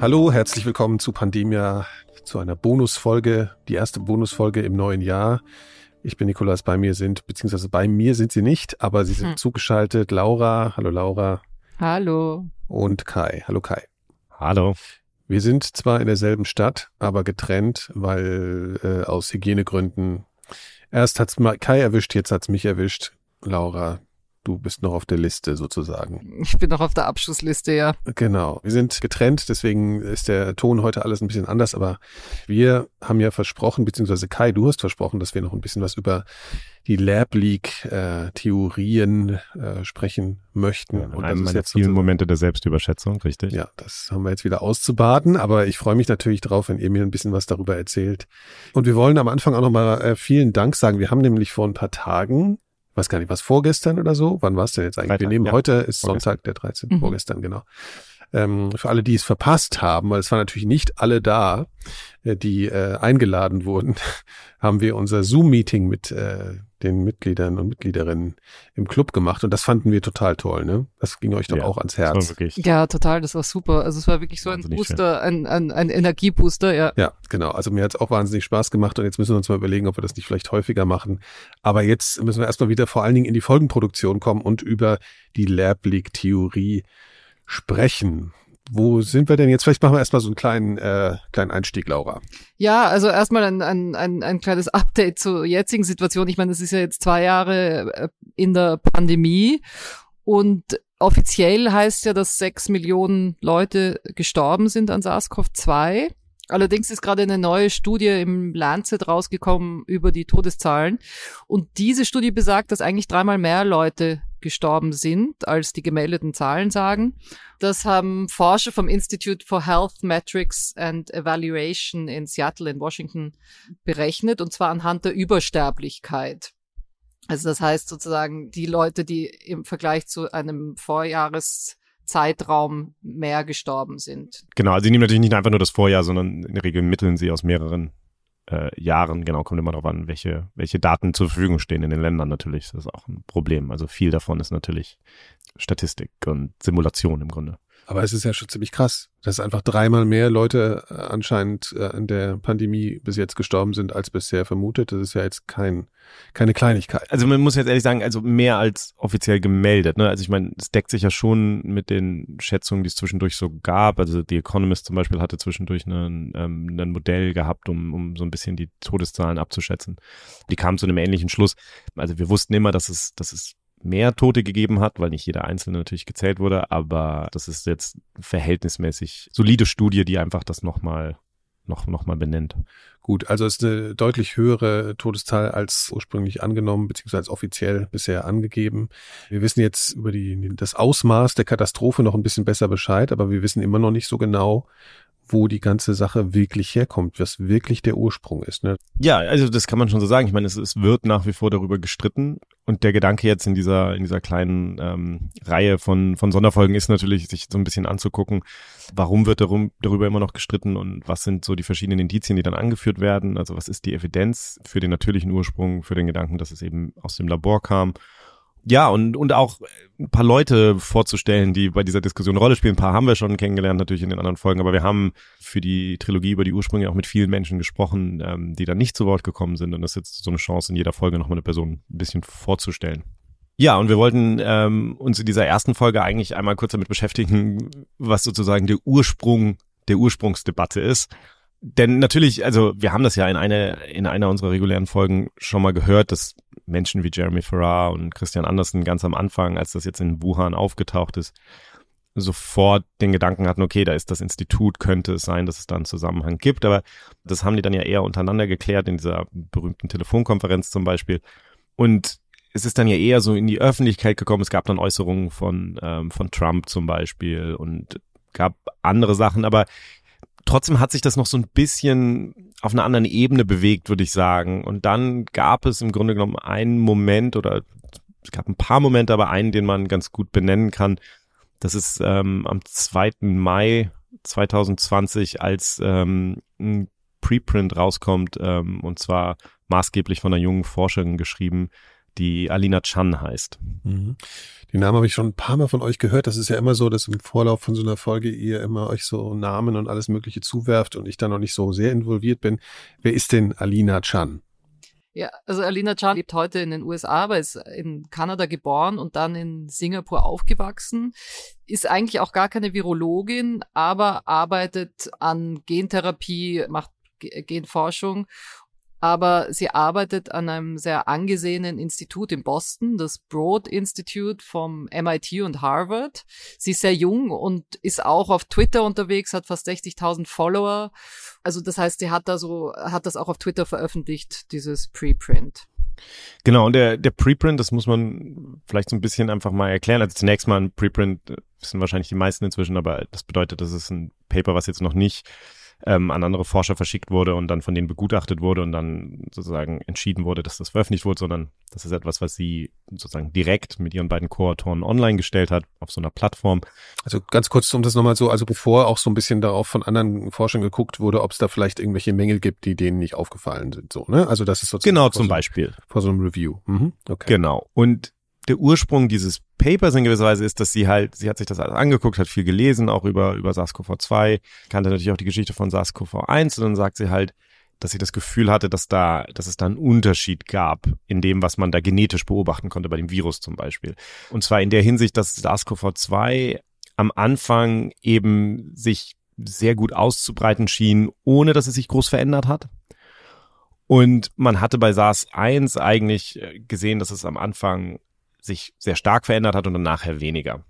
Hallo, herzlich willkommen zu Pandemia, zu einer Bonusfolge, die erste Bonusfolge im neuen Jahr. Ich bin Nikolas, bei mir sind, beziehungsweise bei mir sind sie nicht, aber sie sind hm. zugeschaltet. Laura, hallo Laura. Hallo. Und Kai, hallo Kai. Hallo. Wir sind zwar in derselben Stadt, aber getrennt, weil äh, aus Hygienegründen. Erst hat's Kai erwischt, jetzt hat's mich erwischt. Laura, Du bist noch auf der Liste sozusagen. Ich bin noch auf der Abschlussliste, ja. Genau. Wir sind getrennt, deswegen ist der Ton heute alles ein bisschen anders, aber wir haben ja versprochen, beziehungsweise Kai, du hast versprochen, dass wir noch ein bisschen was über die Lab Leak äh, Theorien äh, sprechen möchten. Ja, und einem meiner vielen Momente der Selbstüberschätzung, richtig? Ja, das haben wir jetzt wieder auszubaden, aber ich freue mich natürlich drauf, wenn ihr mir ein bisschen was darüber erzählt. Und wir wollen am Anfang auch nochmal äh, vielen Dank sagen. Wir haben nämlich vor ein paar Tagen weiß gar nicht, was vorgestern oder so? Wann war es denn jetzt eigentlich? Freitag, Wir nehmen ja. heute ist vorgestern. Sonntag, der 13. Mhm. Vorgestern, genau. Ähm, für alle, die es verpasst haben, weil es waren natürlich nicht alle da, äh, die äh, eingeladen wurden, haben wir unser Zoom-Meeting mit äh, den Mitgliedern und Mitgliederinnen im Club gemacht und das fanden wir total toll, ne? Das ging euch doch ja, auch ans Herz. Ja, total, das war super. Also es war wirklich so ein Booster, ein, ein, ein Energiebooster, ja. Ja, genau. Also mir hat es auch wahnsinnig Spaß gemacht und jetzt müssen wir uns mal überlegen, ob wir das nicht vielleicht häufiger machen. Aber jetzt müssen wir erstmal wieder vor allen Dingen in die Folgenproduktion kommen und über die Lab League Theorie sprechen wo sind wir denn jetzt? Vielleicht machen wir erstmal so einen kleinen, äh, kleinen Einstieg, Laura. Ja, also erstmal ein, ein, ein, ein kleines Update zur jetzigen Situation. Ich meine, es ist ja jetzt zwei Jahre äh, in der Pandemie und offiziell heißt ja, dass sechs Millionen Leute gestorben sind an SARS-CoV-2. Allerdings ist gerade eine neue Studie im Lancet rausgekommen über die Todeszahlen. Und diese Studie besagt, dass eigentlich dreimal mehr Leute gestorben sind, als die gemeldeten Zahlen sagen. Das haben Forscher vom Institute for Health Metrics and Evaluation in Seattle in Washington berechnet, und zwar anhand der Übersterblichkeit. Also das heißt sozusagen die Leute, die im Vergleich zu einem Vorjahreszeitraum mehr gestorben sind. Genau, also sie nehmen natürlich nicht einfach nur das Vorjahr, sondern in der Regel mitteln sie aus mehreren äh, Jahren, genau, kommt immer darauf an, welche, welche Daten zur Verfügung stehen in den Ländern natürlich. Das ist auch ein Problem. Also viel davon ist natürlich Statistik und Simulation im Grunde. Aber es ist ja schon ziemlich krass, dass einfach dreimal mehr Leute äh, anscheinend äh, an der Pandemie bis jetzt gestorben sind, als bisher vermutet. Das ist ja jetzt kein, keine Kleinigkeit. Also man muss jetzt ehrlich sagen, also mehr als offiziell gemeldet. Ne? Also ich meine, es deckt sich ja schon mit den Schätzungen, die es zwischendurch so gab. Also The Economist zum Beispiel hatte zwischendurch ein, ähm, ein Modell gehabt, um, um so ein bisschen die Todeszahlen abzuschätzen. Die kamen zu einem ähnlichen Schluss. Also wir wussten immer, dass es, dass es mehr Tote gegeben hat, weil nicht jeder Einzelne natürlich gezählt wurde, aber das ist jetzt verhältnismäßig solide Studie, die einfach das nochmal noch, noch mal benennt. Gut, also ist eine deutlich höhere Todeszahl als ursprünglich angenommen, beziehungsweise offiziell bisher angegeben. Wir wissen jetzt über die, das Ausmaß der Katastrophe noch ein bisschen besser Bescheid, aber wir wissen immer noch nicht so genau, wo die ganze Sache wirklich herkommt, was wirklich der Ursprung ist. Ne? Ja, also das kann man schon so sagen. Ich meine, es, es wird nach wie vor darüber gestritten. Und der Gedanke jetzt in dieser, in dieser kleinen ähm, Reihe von, von Sonderfolgen ist natürlich, sich so ein bisschen anzugucken, warum wird darum, darüber immer noch gestritten und was sind so die verschiedenen Indizien, die dann angeführt werden. Also was ist die Evidenz für den natürlichen Ursprung, für den Gedanken, dass es eben aus dem Labor kam ja, und, und auch ein paar Leute vorzustellen, die bei dieser Diskussion eine Rolle spielen. Ein paar haben wir schon kennengelernt, natürlich in den anderen Folgen, aber wir haben für die Trilogie über die Ursprünge auch mit vielen Menschen gesprochen, ähm, die da nicht zu Wort gekommen sind. Und das ist jetzt so eine Chance, in jeder Folge nochmal eine Person ein bisschen vorzustellen. Ja, und wir wollten ähm, uns in dieser ersten Folge eigentlich einmal kurz damit beschäftigen, was sozusagen der Ursprung der Ursprungsdebatte ist. Denn natürlich, also wir haben das ja in einer in einer unserer regulären Folgen schon mal gehört, dass Menschen wie Jeremy Farrar und Christian Andersen ganz am Anfang, als das jetzt in Wuhan aufgetaucht ist, sofort den Gedanken hatten, okay, da ist das Institut, könnte es sein, dass es da einen Zusammenhang gibt. Aber das haben die dann ja eher untereinander geklärt, in dieser berühmten Telefonkonferenz zum Beispiel. Und es ist dann ja eher so in die Öffentlichkeit gekommen. Es gab dann Äußerungen von, ähm, von Trump zum Beispiel und gab andere Sachen. Aber trotzdem hat sich das noch so ein bisschen auf einer anderen Ebene bewegt, würde ich sagen. Und dann gab es im Grunde genommen einen Moment oder es gab ein paar Momente, aber einen, den man ganz gut benennen kann. Das ist ähm, am 2. Mai 2020, als ähm, ein Preprint rauskommt, ähm, und zwar maßgeblich von einer jungen Forscherin geschrieben, die Alina Chan heißt. Mhm. Den Namen habe ich schon ein paar Mal von euch gehört. Das ist ja immer so, dass im Vorlauf von so einer Folge ihr immer euch so Namen und alles Mögliche zuwerft und ich da noch nicht so sehr involviert bin. Wer ist denn Alina Chan? Ja, also Alina Chan lebt heute in den USA, aber ist in Kanada geboren und dann in Singapur aufgewachsen. Ist eigentlich auch gar keine Virologin, aber arbeitet an Gentherapie, macht Genforschung aber sie arbeitet an einem sehr angesehenen Institut in Boston, das Broad Institute vom MIT und Harvard. Sie ist sehr jung und ist auch auf Twitter unterwegs, hat fast 60.000 Follower. Also das heißt, sie hat da so, hat das auch auf Twitter veröffentlicht, dieses Preprint. Genau, und der, der Preprint, das muss man vielleicht so ein bisschen einfach mal erklären. Also zunächst mal ein Preprint, wissen wahrscheinlich die meisten inzwischen, aber das bedeutet, das ist ein Paper, was jetzt noch nicht ähm, an andere Forscher verschickt wurde und dann von denen begutachtet wurde und dann sozusagen entschieden wurde, dass das veröffentlicht wurde, sondern das ist etwas, was sie sozusagen direkt mit ihren beiden Co-Autoren online gestellt hat auf so einer Plattform. Also ganz kurz, um das nochmal so, also bevor auch so ein bisschen darauf von anderen Forschern geguckt wurde, ob es da vielleicht irgendwelche Mängel gibt, die denen nicht aufgefallen sind, so, ne? Also das ist sozusagen. Genau, zum so, Beispiel. Vor so einem Review. Mhm, okay. Genau. Und der Ursprung dieses Papers in gewisser Weise ist, dass sie halt, sie hat sich das alles angeguckt, hat viel gelesen, auch über, über SARS-CoV-2, kannte natürlich auch die Geschichte von SARS-CoV-1 und dann sagt sie halt, dass sie das Gefühl hatte, dass da, dass es da einen Unterschied gab in dem, was man da genetisch beobachten konnte bei dem Virus zum Beispiel. Und zwar in der Hinsicht, dass SARS-CoV-2 am Anfang eben sich sehr gut auszubreiten schien, ohne dass es sich groß verändert hat. Und man hatte bei SARS-1 eigentlich äh, gesehen, dass es am Anfang sich sehr stark verändert hat und dann nachher weniger.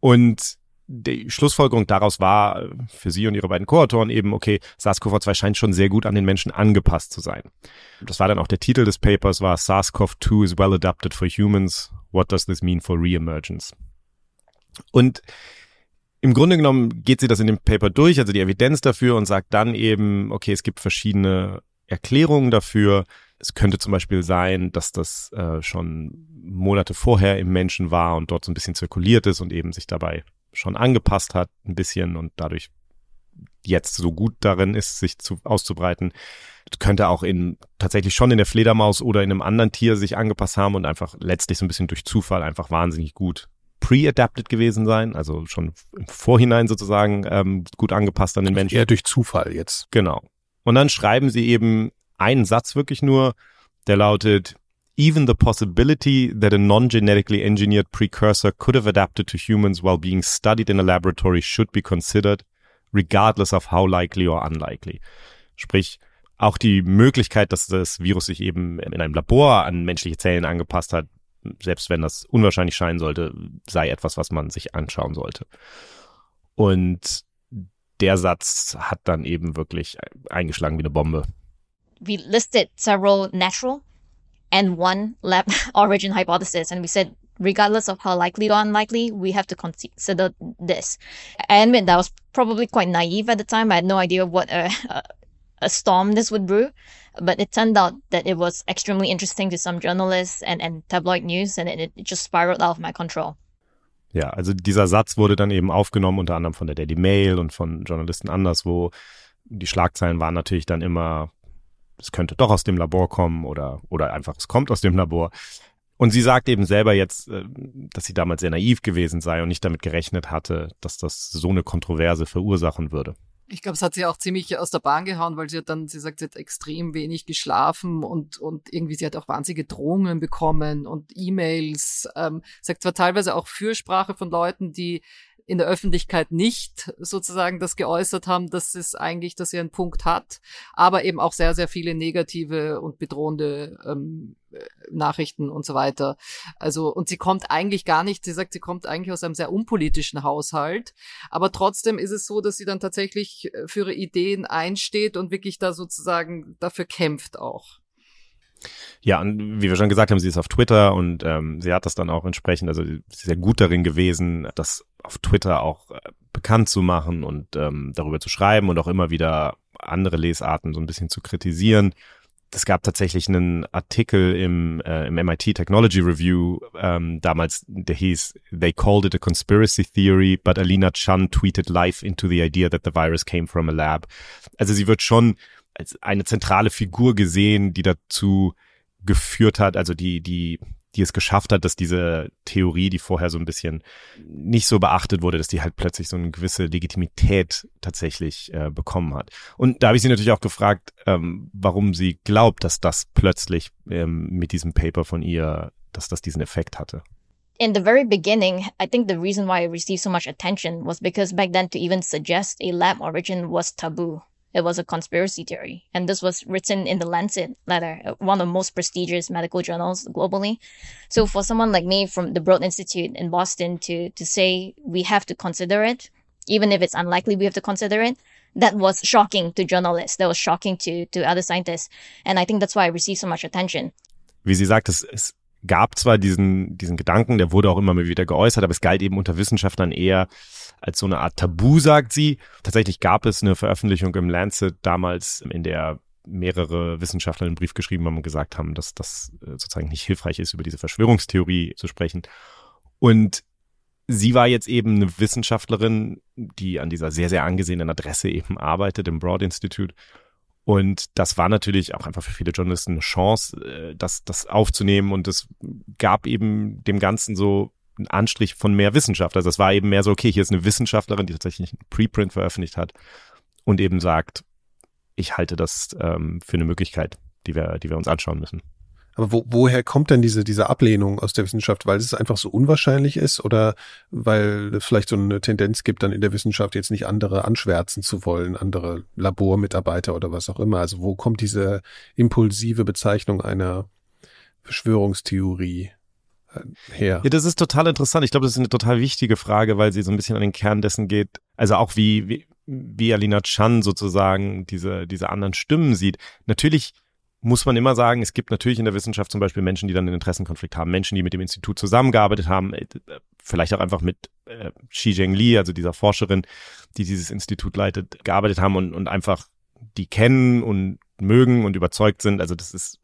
Und die Schlussfolgerung daraus war äh, für Sie und Ihre beiden Co-Autoren eben, okay, SARS-CoV-2 scheint schon sehr gut an den Menschen angepasst zu sein. Das war dann auch der Titel des Papers, war SARS-CoV-2 is well adapted for humans. What does this mean for re-emergence? Und im Grunde genommen geht sie das in dem Paper durch, also die Evidenz dafür und sagt dann eben, okay, es gibt verschiedene Erklärungen dafür, es könnte zum Beispiel sein, dass das äh, schon Monate vorher im Menschen war und dort so ein bisschen zirkuliert ist und eben sich dabei schon angepasst hat, ein bisschen und dadurch jetzt so gut darin ist, sich zu, auszubreiten. Könnte auch in tatsächlich schon in der Fledermaus oder in einem anderen Tier sich angepasst haben und einfach letztlich so ein bisschen durch Zufall einfach wahnsinnig gut pre-adapted gewesen sein, also schon im Vorhinein sozusagen ähm, gut angepasst an den Menschen. Eher durch Zufall jetzt. Genau. Und dann schreiben sie eben einen Satz wirklich nur, der lautet, even the possibility that a non-genetically engineered precursor could have adapted to humans while being studied in a laboratory should be considered, regardless of how likely or unlikely. Sprich, auch die Möglichkeit, dass das Virus sich eben in einem Labor an menschliche Zellen angepasst hat, selbst wenn das unwahrscheinlich scheinen sollte, sei etwas, was man sich anschauen sollte. Und der Satz hat dann eben wirklich eingeschlagen wie eine Bombe. We listed several natural and one lab origin hypothesis, and we said regardless of how likely or unlikely, we have to consider this. I admit that I was probably quite naive at the time. I had no idea what a, a, a storm this would brew, but it turned out that it was extremely interesting to some journalists and, and tabloid news, and it, it just spiraled out of my control. Ja, also dieser Satz wurde dann eben aufgenommen, unter anderem von der Daily Mail und von Journalisten anderswo. Die Schlagzeilen waren natürlich dann immer es könnte doch aus dem Labor kommen oder, oder einfach es kommt aus dem Labor. Und sie sagt eben selber jetzt, äh, dass sie damals sehr naiv gewesen sei und nicht damit gerechnet hatte, dass das so eine Kontroverse verursachen würde. Ich glaube, es hat sie auch ziemlich aus der Bahn gehauen, weil sie hat dann, sie sagt, sie hat extrem wenig geschlafen und, und irgendwie, sie hat auch wahnsinnige Drohungen bekommen und E-Mails. Ähm, sagt zwar teilweise auch Fürsprache von Leuten, die in der Öffentlichkeit nicht sozusagen das geäußert haben, dass es eigentlich, dass er einen Punkt hat, aber eben auch sehr, sehr viele negative und bedrohende ähm, Nachrichten und so weiter. Also, und sie kommt eigentlich gar nicht, sie sagt, sie kommt eigentlich aus einem sehr unpolitischen Haushalt, aber trotzdem ist es so, dass sie dann tatsächlich für ihre Ideen einsteht und wirklich da sozusagen dafür kämpft auch. Ja, und wie wir schon gesagt haben, sie ist auf Twitter und ähm, sie hat das dann auch entsprechend, also sie ist sehr gut darin gewesen, das auf Twitter auch äh, bekannt zu machen und ähm, darüber zu schreiben und auch immer wieder andere Lesarten so ein bisschen zu kritisieren. Es gab tatsächlich einen Artikel im, äh, im MIT Technology Review ähm, damals, der hieß They called it a conspiracy theory, but Alina Chan tweeted live into the idea that the virus came from a lab. Also sie wird schon als eine zentrale Figur gesehen, die dazu geführt hat, also die, die, die es geschafft hat, dass diese Theorie, die vorher so ein bisschen nicht so beachtet wurde, dass die halt plötzlich so eine gewisse Legitimität tatsächlich äh, bekommen hat. Und da habe ich sie natürlich auch gefragt, ähm, warum sie glaubt, dass das plötzlich ähm, mit diesem Paper von ihr, dass das diesen Effekt hatte. in the very beginning, I think the reason why it received so much attention was because back then to even suggest a lab origin was taboo. It was a conspiracy theory. And this was written in the Lancet letter, uh, one of the most prestigious medical journals globally. So for someone like me from the Broad Institute in Boston to, to say we have to consider it, even if it's unlikely we have to consider it, that was shocking to journalists. That was shocking to, to other scientists. And I think that's why I received so much attention. Wie sie sagt, es, es gab zwar diesen, diesen Gedanken, der wurde auch immer mal wieder geäußert, aber es galt eben unter Wissenschaftlern eher als so eine Art Tabu, sagt sie. Tatsächlich gab es eine Veröffentlichung im Lancet damals, in der mehrere Wissenschaftler einen Brief geschrieben haben und gesagt haben, dass das äh, sozusagen nicht hilfreich ist, über diese Verschwörungstheorie zu sprechen. Und sie war jetzt eben eine Wissenschaftlerin, die an dieser sehr, sehr angesehenen Adresse eben arbeitet, im Broad Institute. Und das war natürlich auch einfach für viele Journalisten eine Chance, äh, das, das aufzunehmen. Und es gab eben dem Ganzen so einen Anstrich von mehr Wissenschaft. Also es war eben mehr so, okay, hier ist eine Wissenschaftlerin, die tatsächlich einen Preprint veröffentlicht hat und eben sagt, ich halte das ähm, für eine Möglichkeit, die wir, die wir uns anschauen müssen. Aber wo, woher kommt denn diese, diese Ablehnung aus der Wissenschaft? Weil es einfach so unwahrscheinlich ist oder weil es vielleicht so eine Tendenz gibt, dann in der Wissenschaft jetzt nicht andere anschwärzen zu wollen, andere Labormitarbeiter oder was auch immer? Also wo kommt diese impulsive Bezeichnung einer Verschwörungstheorie äh, her? Ja, das ist total interessant. Ich glaube, das ist eine total wichtige Frage, weil sie so ein bisschen an den Kern dessen geht. Also auch wie, wie, wie Alina Chan sozusagen diese, diese anderen Stimmen sieht. Natürlich muss man immer sagen, es gibt natürlich in der Wissenschaft zum Beispiel Menschen, die dann einen Interessenkonflikt haben, Menschen, die mit dem Institut zusammengearbeitet haben, äh, vielleicht auch einfach mit äh, Xi Zhengli, also dieser Forscherin, die dieses Institut leitet, gearbeitet haben und, und einfach die kennen und mögen und überzeugt sind. Also das ist,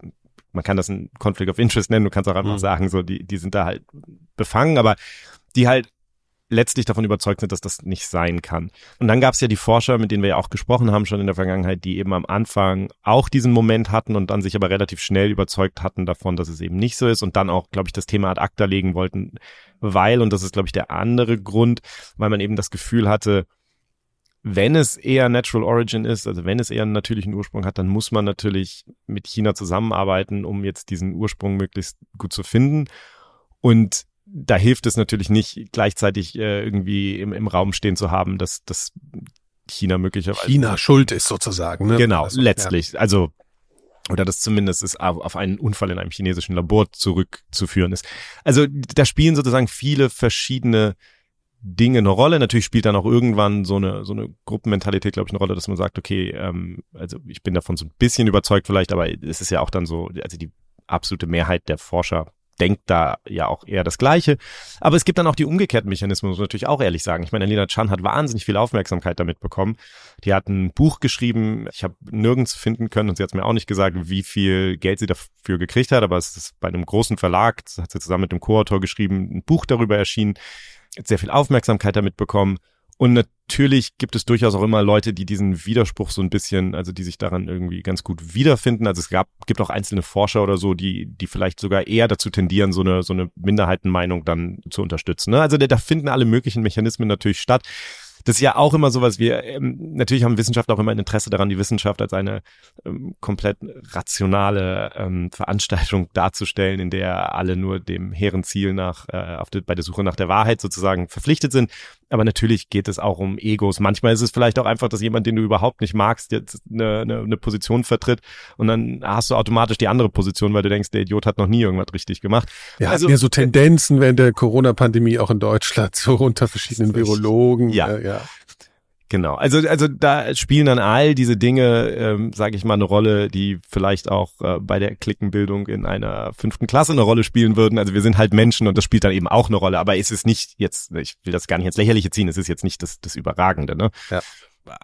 man kann das ein Conflict of Interest nennen, du kannst auch einfach mhm. sagen, so, die, die sind da halt befangen, aber die halt letztlich davon überzeugt sind, dass das nicht sein kann. Und dann gab es ja die Forscher, mit denen wir ja auch gesprochen haben schon in der Vergangenheit, die eben am Anfang auch diesen Moment hatten und dann sich aber relativ schnell überzeugt hatten davon, dass es eben nicht so ist und dann auch, glaube ich, das Thema ad acta legen wollten, weil, und das ist, glaube ich, der andere Grund, weil man eben das Gefühl hatte, wenn es eher Natural Origin ist, also wenn es eher einen natürlichen Ursprung hat, dann muss man natürlich mit China zusammenarbeiten, um jetzt diesen Ursprung möglichst gut zu finden. Und da hilft es natürlich nicht, gleichzeitig äh, irgendwie im, im Raum stehen zu haben, dass, dass China möglicherweise. China schuld ist sozusagen, ne? Genau, also, letztlich. Ja. Also, oder das zumindest ist auf einen Unfall in einem chinesischen Labor zurückzuführen ist. Also, da spielen sozusagen viele verschiedene Dinge eine Rolle. Natürlich spielt dann auch irgendwann so eine, so eine Gruppenmentalität, glaube ich, eine Rolle, dass man sagt, okay, ähm, also ich bin davon so ein bisschen überzeugt vielleicht, aber es ist ja auch dann so, also die absolute Mehrheit der Forscher denkt da ja auch eher das Gleiche. Aber es gibt dann auch die umgekehrten Mechanismen, muss man natürlich auch ehrlich sagen. Ich meine, Alina Chan hat wahnsinnig viel Aufmerksamkeit damit bekommen. Die hat ein Buch geschrieben, ich habe nirgends finden können und sie hat mir auch nicht gesagt, wie viel Geld sie dafür gekriegt hat, aber es ist bei einem großen Verlag, hat sie zusammen mit dem Co-Autor geschrieben, ein Buch darüber erschienen, hat sehr viel Aufmerksamkeit damit bekommen. Und natürlich gibt es durchaus auch immer Leute, die diesen Widerspruch so ein bisschen, also die sich daran irgendwie ganz gut wiederfinden. Also es gab, gibt auch einzelne Forscher oder so, die, die vielleicht sogar eher dazu tendieren, so eine, so eine Minderheitenmeinung dann zu unterstützen. Ne? Also da, da finden alle möglichen Mechanismen natürlich statt das ist ja auch immer sowas, wir, ähm, natürlich haben Wissenschaftler auch immer ein Interesse daran, die Wissenschaft als eine ähm, komplett rationale ähm, Veranstaltung darzustellen, in der alle nur dem hehren Ziel nach, äh, auf de, bei der Suche nach der Wahrheit sozusagen verpflichtet sind. Aber natürlich geht es auch um Egos. Manchmal ist es vielleicht auch einfach, dass jemand, den du überhaupt nicht magst, jetzt eine, eine, eine Position vertritt und dann hast du automatisch die andere Position, weil du denkst, der Idiot hat noch nie irgendwas richtig gemacht. Ja, also ja so Tendenzen während der Corona-Pandemie auch in Deutschland, so unter verschiedenen Virologen. Ja. Äh, ja. Genau, also also da spielen dann all diese Dinge, ähm, sage ich mal, eine Rolle, die vielleicht auch äh, bei der Klickenbildung in einer fünften Klasse eine Rolle spielen würden. Also wir sind halt Menschen und das spielt dann eben auch eine Rolle. Aber es ist nicht jetzt, ich will das gar nicht ins Lächerliche ziehen, es ist jetzt nicht das, das Überragende. Ne? Ja.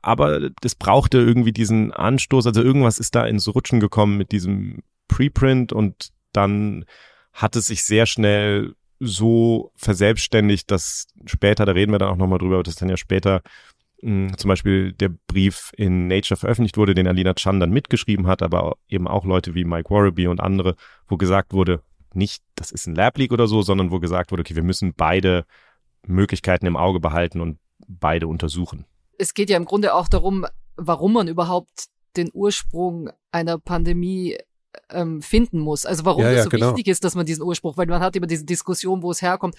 Aber das brauchte irgendwie diesen Anstoß. Also irgendwas ist da ins Rutschen gekommen mit diesem Preprint und dann hat es sich sehr schnell so verselbstständigt, dass später, da reden wir dann auch nochmal drüber, das dann ja später mh, zum Beispiel der Brief in Nature veröffentlicht wurde, den Alina Chan dann mitgeschrieben hat, aber eben auch Leute wie Mike Warraby und andere, wo gesagt wurde, nicht, das ist ein Lab Leak oder so, sondern wo gesagt wurde, okay, wir müssen beide Möglichkeiten im Auge behalten und beide untersuchen. Es geht ja im Grunde auch darum, warum man überhaupt den Ursprung einer Pandemie ähm, finden muss. Also warum Ja, es ja, so genau. wichtig ist, dass man diesen Ursprung, weil man hat immer diese Diskussion, wo es herkommt.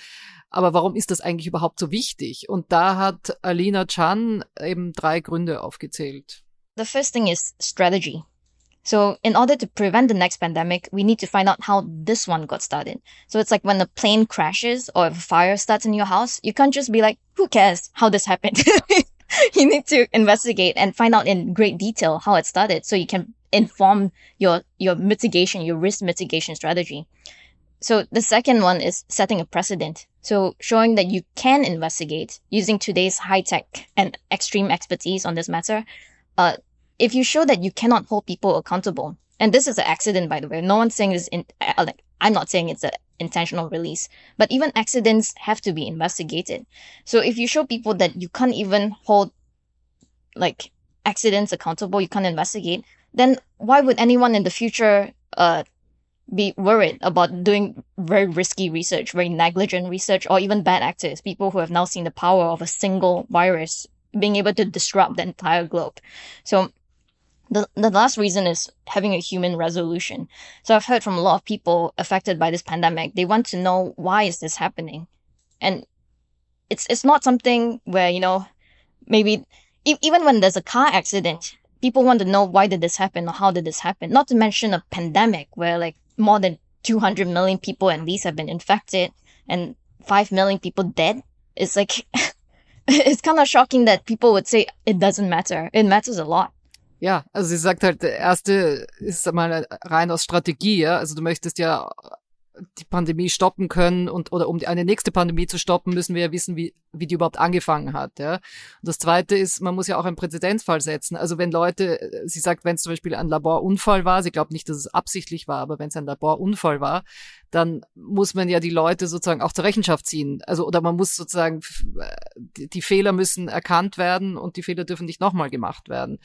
Aber warum ist das eigentlich überhaupt so wichtig? Und da hat Alina Chan eben drei Gründe aufgezählt. The first thing is strategy. So, in order to prevent the next pandemic, we need to find out how this one got started. So, it's like when a plane crashes or if a fire starts in your house, you can't just be like, who cares how this happened? you need to investigate and find out in great detail how it started so you can inform your, your mitigation, your risk mitigation strategy. So, the second one is setting a precedent. So, showing that you can investigate using today's high tech and extreme expertise on this matter uh, if you show that you cannot hold people accountable, and this is an accident, by the way, no one's saying this in, uh, like, I'm not saying it's an intentional release, but even accidents have to be investigated. So if you show people that you can't even hold, like, accidents accountable, you can't investigate, then why would anyone in the future, uh, be worried about doing very risky research, very negligent research, or even bad actors, people who have now seen the power of a single virus being able to disrupt the entire globe. So the, the last reason is having a human resolution. So I've heard from a lot of people affected by this pandemic. They want to know why is this happening? And it's, it's not something where, you know, maybe e- even when there's a car accident, people want to know why did this happen or how did this happen? Not to mention a pandemic where like more than 200 million people at least have been infected and 5 million people dead. It's like, it's kind of shocking that people would say it doesn't matter. It matters a lot. Ja, also sie sagt halt, der erste ist mal rein aus Strategie, ja. Also du möchtest ja die Pandemie stoppen können und oder um die, eine nächste Pandemie zu stoppen, müssen wir ja wissen, wie, wie die überhaupt angefangen hat. Ja. Und das zweite ist, man muss ja auch einen Präzedenzfall setzen. Also wenn Leute, sie sagt, wenn es zum Beispiel ein Laborunfall war, sie glaubt nicht, dass es absichtlich war, aber wenn es ein Laborunfall war, dann muss man ja die Leute sozusagen auch zur Rechenschaft ziehen. Also oder man muss sozusagen die, die Fehler müssen erkannt werden und die Fehler dürfen nicht nochmal gemacht werden.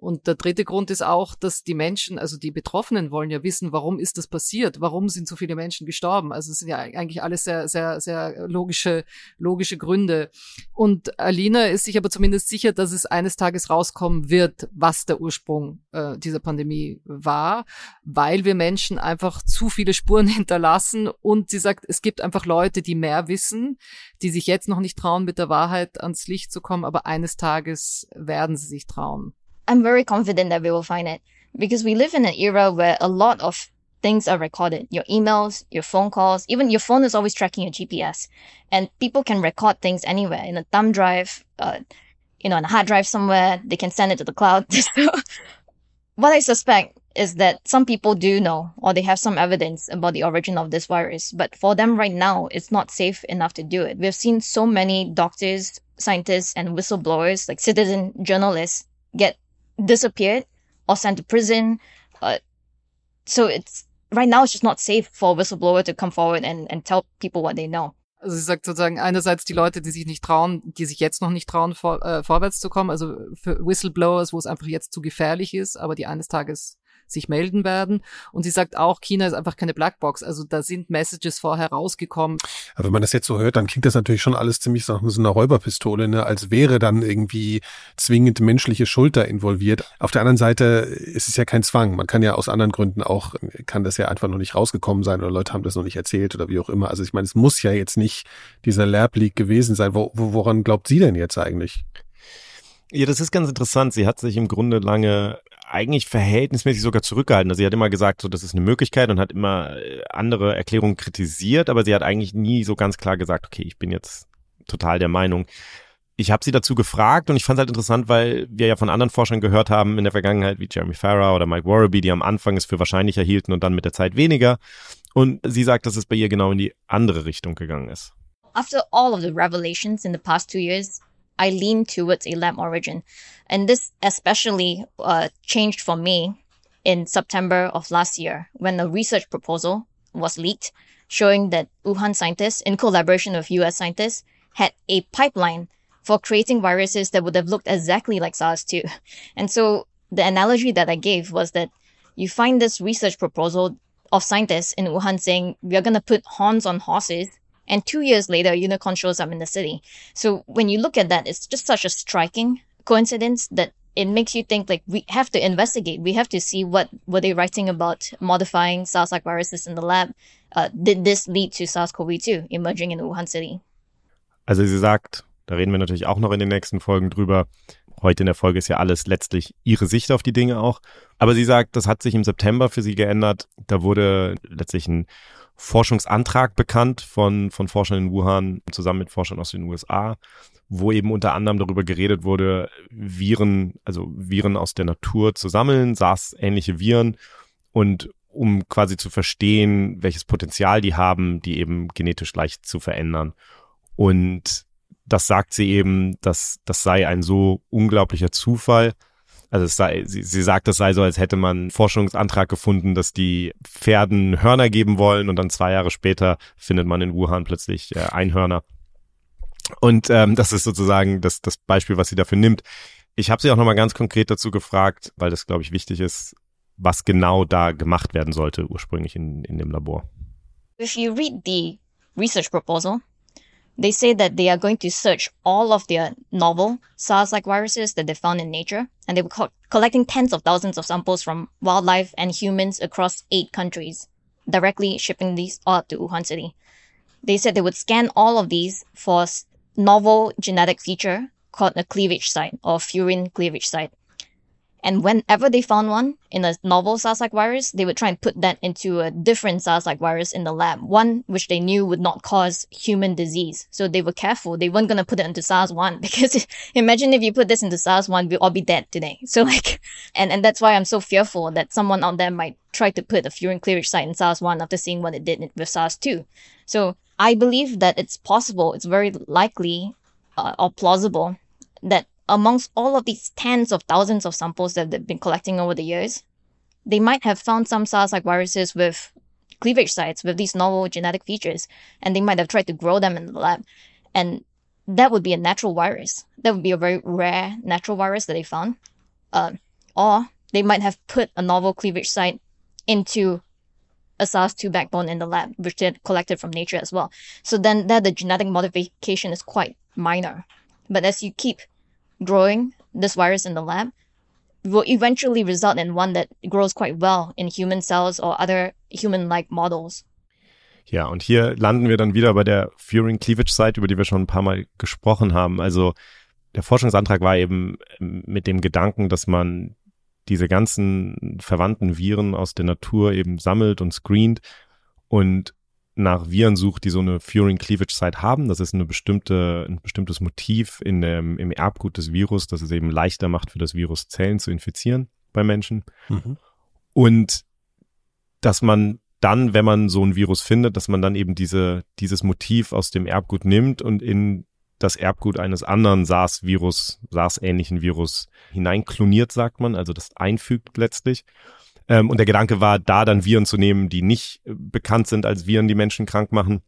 Und der dritte Grund ist auch, dass die Menschen, also die Betroffenen wollen ja wissen, warum ist das passiert? Warum sind so viele Menschen gestorben? Also es sind ja eigentlich alles sehr, sehr, sehr logische, logische Gründe. Und Alina ist sich aber zumindest sicher, dass es eines Tages rauskommen wird, was der Ursprung äh, dieser Pandemie war, weil wir Menschen einfach zu viele Spuren hinterlassen. Und sie sagt, es gibt einfach Leute, die mehr wissen, die sich jetzt noch nicht trauen, mit der Wahrheit ans Licht zu kommen, aber eines Tages werden sie sich trauen. I'm very confident that we will find it because we live in an era where a lot of things are recorded. Your emails, your phone calls, even your phone is always tracking your GPS and people can record things anywhere in a thumb drive, uh, you know, on a hard drive somewhere. They can send it to the cloud. so what I suspect is that some people do know or they have some evidence about the origin of this virus, but for them right now, it's not safe enough to do it. We've seen so many doctors, scientists, and whistleblowers, like citizen journalists, get disappeared or sent to prison. Uh, so it's right now it's just not safe for a whistleblower to come forward and, and tell people what they know. Also sie sagt sozusagen einerseits die Leute, die sich nicht trauen, die sich jetzt noch nicht trauen, vor, äh, vorwärts zu kommen, also für Whistleblowers, wo es einfach jetzt zu gefährlich ist, aber die eines Tages sich melden werden. Und sie sagt auch, China ist einfach keine Blackbox. Also da sind Messages vorher rausgekommen. Aber wenn man das jetzt so hört, dann klingt das natürlich schon alles ziemlich so nach so einer Räuberpistole, ne? als wäre dann irgendwie zwingend menschliche Schulter involviert. Auf der anderen Seite ist es ja kein Zwang. Man kann ja aus anderen Gründen auch, kann das ja einfach noch nicht rausgekommen sein oder Leute haben das noch nicht erzählt oder wie auch immer. Also ich meine, es muss ja jetzt nicht dieser Lab Leak gewesen sein. Wo, woran glaubt sie denn jetzt eigentlich? Ja, das ist ganz interessant. Sie hat sich im Grunde lange eigentlich verhältnismäßig sogar zurückgehalten. Also sie hat immer gesagt, so das ist eine Möglichkeit und hat immer andere Erklärungen kritisiert, aber sie hat eigentlich nie so ganz klar gesagt, okay, ich bin jetzt total der Meinung. Ich habe sie dazu gefragt und ich fand es halt interessant, weil wir ja von anderen Forschern gehört haben in der Vergangenheit, wie Jeremy Farrar oder Mike Warraby, die am Anfang es für wahrscheinlicher hielten und dann mit der Zeit weniger. Und sie sagt, dass es bei ihr genau in die andere Richtung gegangen ist. After all of the revelations in the past two years, I lean towards a lab origin. And this especially uh, changed for me in September of last year when a research proposal was leaked showing that Wuhan scientists, in collaboration with US scientists, had a pipeline for creating viruses that would have looked exactly like SARS-2. And so the analogy that I gave was that you find this research proposal of scientists in Wuhan saying, we are going to put horns on horses. And two years later, unicorn shows up in the city. So when you look at that, it's just such a striking coincidence that it makes you think like we have to investigate. We have to see what were they writing about modifying SARS-like viruses in the lab. Uh, did this lead to SARS-CoV-2 emerging in Wuhan City? Also sie sagt, da reden wir natürlich auch noch in den nächsten Folgen drüber. Heute in der Folge ist ja alles letztlich ihre Sicht auf die Dinge auch. Aber sie sagt, das hat sich im September für sie geändert. Da wurde letztlich ein Forschungsantrag bekannt von, von Forschern in Wuhan zusammen mit Forschern aus den USA, wo eben unter anderem darüber geredet wurde, Viren, also Viren aus der Natur zu sammeln, SARS-ähnliche Viren und um quasi zu verstehen, welches Potenzial die haben, die eben genetisch leicht zu verändern. Und das sagt sie eben, dass das sei ein so unglaublicher Zufall. Also es sei, sie, sie sagt, das sei so, als hätte man einen Forschungsantrag gefunden, dass die Pferden Hörner geben wollen und dann zwei Jahre später findet man in Wuhan plötzlich äh, Einhörner. Und ähm, das ist sozusagen das, das Beispiel, was sie dafür nimmt. Ich habe sie auch nochmal ganz konkret dazu gefragt, weil das, glaube ich, wichtig ist, was genau da gemacht werden sollte ursprünglich in, in dem Labor. If you read the research proposal, They say that they are going to search all of their novel SARS-like viruses that they found in nature, and they were co- collecting tens of thousands of samples from wildlife and humans across eight countries, directly shipping these all to Wuhan City. They said they would scan all of these for novel genetic feature called a cleavage site or furin cleavage site. And whenever they found one in a novel SARS-like virus, they would try and put that into a different SARS-like virus in the lab, one which they knew would not cause human disease. So they were careful. They weren't going to put it into SARS-1 because imagine if you put this into SARS-1, we'd all be dead today. So like, and, and that's why I'm so fearful that someone out there might try to put a furin cleavage site in SARS-1 after seeing what it did with SARS-2. So I believe that it's possible, it's very likely uh, or plausible that amongst all of these tens of thousands of samples that they've been collecting over the years, they might have found some SARS-like viruses with cleavage sites with these novel genetic features, and they might have tried to grow them in the lab. And that would be a natural virus. That would be a very rare natural virus that they found. Uh, or they might have put a novel cleavage site into a SARS-2 backbone in the lab, which they collected from nature as well. So then that the genetic modification is quite minor. But as you keep growing this virus in the lab will eventually result in one that grows quite well in human cells or other human-like models. Ja, und hier landen wir dann wieder bei der Furin Cleavage Site, über die wir schon ein paar Mal gesprochen haben. Also der Forschungsantrag war eben mit dem Gedanken, dass man diese ganzen verwandten Viren aus der Natur eben sammelt und screent und nach Viren sucht, die so eine Furin Cleavage Site haben. Das ist eine bestimmte, ein bestimmtes Motiv in dem, im Erbgut des Virus, das es eben leichter macht für das Virus Zellen zu infizieren bei Menschen. Mhm. Und dass man dann, wenn man so ein Virus findet, dass man dann eben diese, dieses Motiv aus dem Erbgut nimmt und in das Erbgut eines anderen SARS-Virus, SARS-ähnlichen Virus hineinkloniert, sagt man, also das einfügt letztlich. Ähm, und der Gedanke war, da dann Viren zu nehmen, die nicht äh, bekannt sind als Viren, die Menschen krank machen,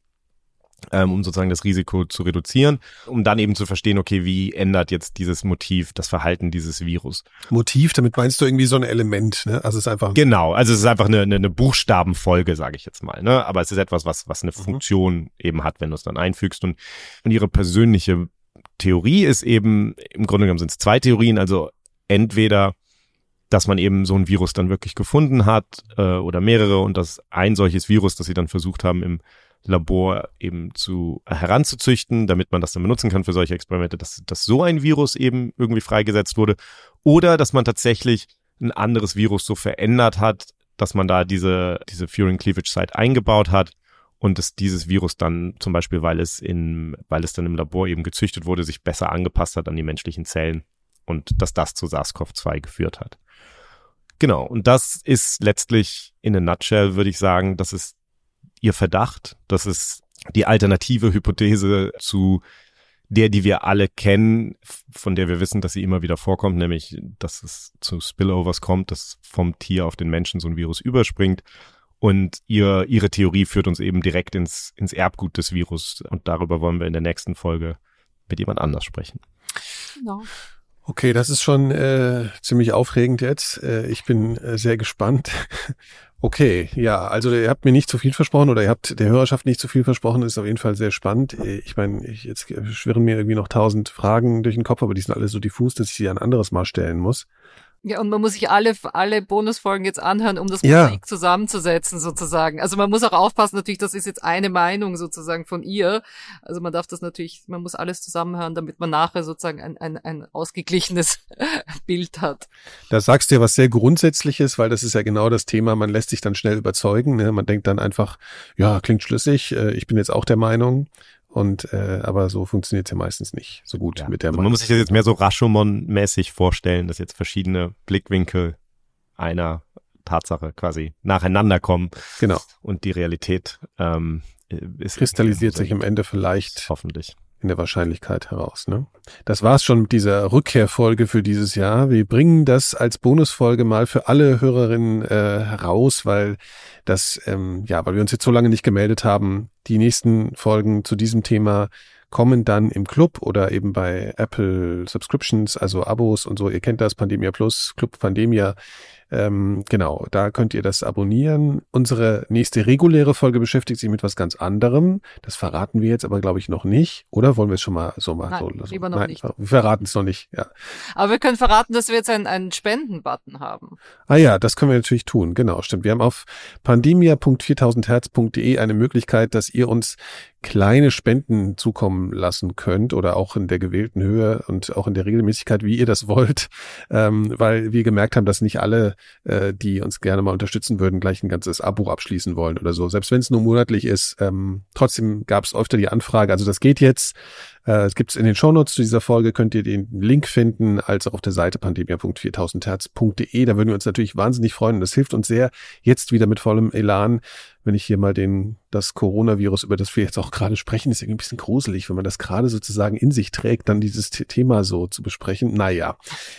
ähm, um sozusagen das Risiko zu reduzieren, um dann eben zu verstehen, okay, wie ändert jetzt dieses Motiv das Verhalten dieses Virus? Motiv, damit meinst du irgendwie so ein Element, ne? Also es ist einfach genau, also es ist einfach eine, eine, eine Buchstabenfolge, sage ich jetzt mal, ne? Aber es ist etwas, was was eine mhm. Funktion eben hat, wenn du es dann einfügst und und ihre persönliche Theorie ist eben im Grunde genommen sind es zwei Theorien, also entweder dass man eben so ein Virus dann wirklich gefunden hat äh, oder mehrere und dass ein solches Virus, das sie dann versucht haben im Labor eben zu äh, heranzuzüchten, damit man das dann benutzen kann für solche Experimente, dass, dass so ein Virus eben irgendwie freigesetzt wurde oder dass man tatsächlich ein anderes Virus so verändert hat, dass man da diese, diese Furin Cleavage Site eingebaut hat und dass dieses Virus dann zum Beispiel, weil es in, weil es dann im Labor eben gezüchtet wurde, sich besser angepasst hat an die menschlichen Zellen und dass das zu SARS-CoV-2 geführt hat. Genau, und das ist letztlich in a nutshell, würde ich sagen, das ist ihr Verdacht, das ist die alternative Hypothese zu der, die wir alle kennen, von der wir wissen, dass sie immer wieder vorkommt, nämlich, dass es zu Spillovers kommt, dass vom Tier auf den Menschen so ein Virus überspringt. Und ihr, ihre Theorie führt uns eben direkt ins, ins Erbgut des Virus. Und darüber wollen wir in der nächsten Folge mit jemand anders sprechen. Genau. Okay, das ist schon äh, ziemlich aufregend jetzt. Äh, ich bin äh, sehr gespannt. okay, ja, also ihr habt mir nicht zu viel versprochen oder ihr habt der Hörerschaft nicht zu viel versprochen. Ist auf jeden Fall sehr spannend. Äh, ich meine, ich, jetzt schwirren mir irgendwie noch tausend Fragen durch den Kopf, aber die sind alle so diffus, dass ich sie ein anderes Mal stellen muss. Ja, und man muss sich alle, alle Bonusfolgen jetzt anhören, um das Ja. Mosaik zusammenzusetzen, sozusagen. Also man muss auch aufpassen, natürlich, das ist jetzt eine Meinung sozusagen von ihr. Also man darf das natürlich, man muss alles zusammenhören, damit man nachher sozusagen ein, ein, ein ausgeglichenes Bild hat. Da sagst du ja was sehr Grundsätzliches, weil das ist ja genau das Thema, man lässt sich dann schnell überzeugen. Ne? Man denkt dann einfach, ja, klingt schlüssig, äh, ich bin jetzt auch der Meinung. Und äh, aber so funktioniert es ja meistens nicht so gut Ja. mit der also man muss sich das jetzt mehr so Rashomon-mäßig vorstellen, dass jetzt verschiedene Blickwinkel einer Tatsache quasi nacheinander kommen Genau. und die Realität ähm, ist Kristallisiert sich am Ende vielleicht hoffentlich. In der Wahrscheinlichkeit heraus. Ne? Das war's schon mit dieser Rückkehrfolge für dieses Jahr. Wir bringen das als Bonusfolge mal für alle Hörerinnen äh, heraus, weil das, ähm, ja, weil wir uns jetzt so lange nicht gemeldet haben. Die nächsten Folgen zu diesem Thema kommen dann im Club oder eben bei Apple Subscriptions, also Abos und so. Ihr kennt das, Pandemia Plus, Club Pandemia. Ähm, genau, da könnt ihr das abonnieren. Unsere nächste reguläre Folge beschäftigt sich mit was ganz anderem. Das verraten wir jetzt aber, glaube ich, noch nicht. Oder wollen wir es schon mal so machen? Nein, so, so. lieber noch Nein, nicht. Wir verraten es noch nicht, ja. Aber wir können verraten, dass wir jetzt einen, einen Spenden-Button haben. Ah ja, das können wir natürlich tun. Genau, stimmt. Wir haben auf pandemia.4000herz.de eine Möglichkeit, dass ihr uns kleine Spenden zukommen lassen könnt oder auch in der gewählten Höhe und auch in der Regelmäßigkeit, wie ihr das wollt, ähm, weil wir gemerkt haben, dass nicht alle, äh, die uns gerne mal unterstützen würden, gleich ein ganzes Abo abschließen wollen oder so. Selbst wenn es nur monatlich ist, ähm, trotzdem gab es öfter die Anfrage. Also das geht jetzt. Äh, es gibt's in den Shownotes zu dieser Folge, könnt ihr den Link finden, als auch auf der Seite pandemia.4000herz.de. Da würden wir uns natürlich wahnsinnig freuen. Und das hilft uns sehr, jetzt wieder mit vollem Elan, wenn ich hier mal den, das Coronavirus, über das wir jetzt auch gerade sprechen, ist irgendwie ein bisschen gruselig, wenn man das gerade sozusagen in sich trägt, dann dieses The- Thema so zu besprechen. Naja,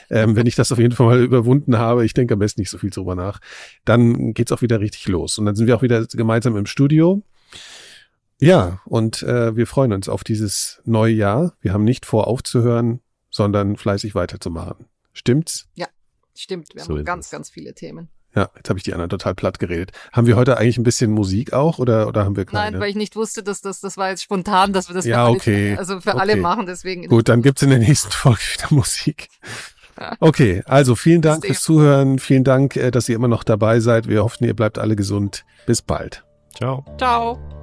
ähm, wenn ich das auf jeden Fall mal überwunden habe, ich denke am besten nicht so viel drüber nach, dann geht's auch wieder richtig los. Und dann sind wir auch wieder gemeinsam im Studio. Ja, und äh, wir freuen uns auf dieses neue Jahr. Wir haben nicht vor, aufzuhören, sondern fleißig weiterzumachen. Stimmt's? Stimmt, wir So haben ganz, es. ganz viele Themen. Ja, jetzt habe ich die anderen total platt geredet. Haben wir heute eigentlich ein bisschen Musik auch oder, oder haben wir keine? Nein, weil ich nicht wusste, dass das, das war jetzt spontan, dass wir das Ja, für alle, okay. also für alle Okay. machen, deswegen. Gut, dann gibt's in der nächsten Folge wieder Musik. Okay, also vielen Dank fürs Zuhören. Vielen Dank, äh, dass ihr immer noch dabei seid. Wir hoffen, ihr bleibt alle gesund. Bis bald. Ciao. Ciao.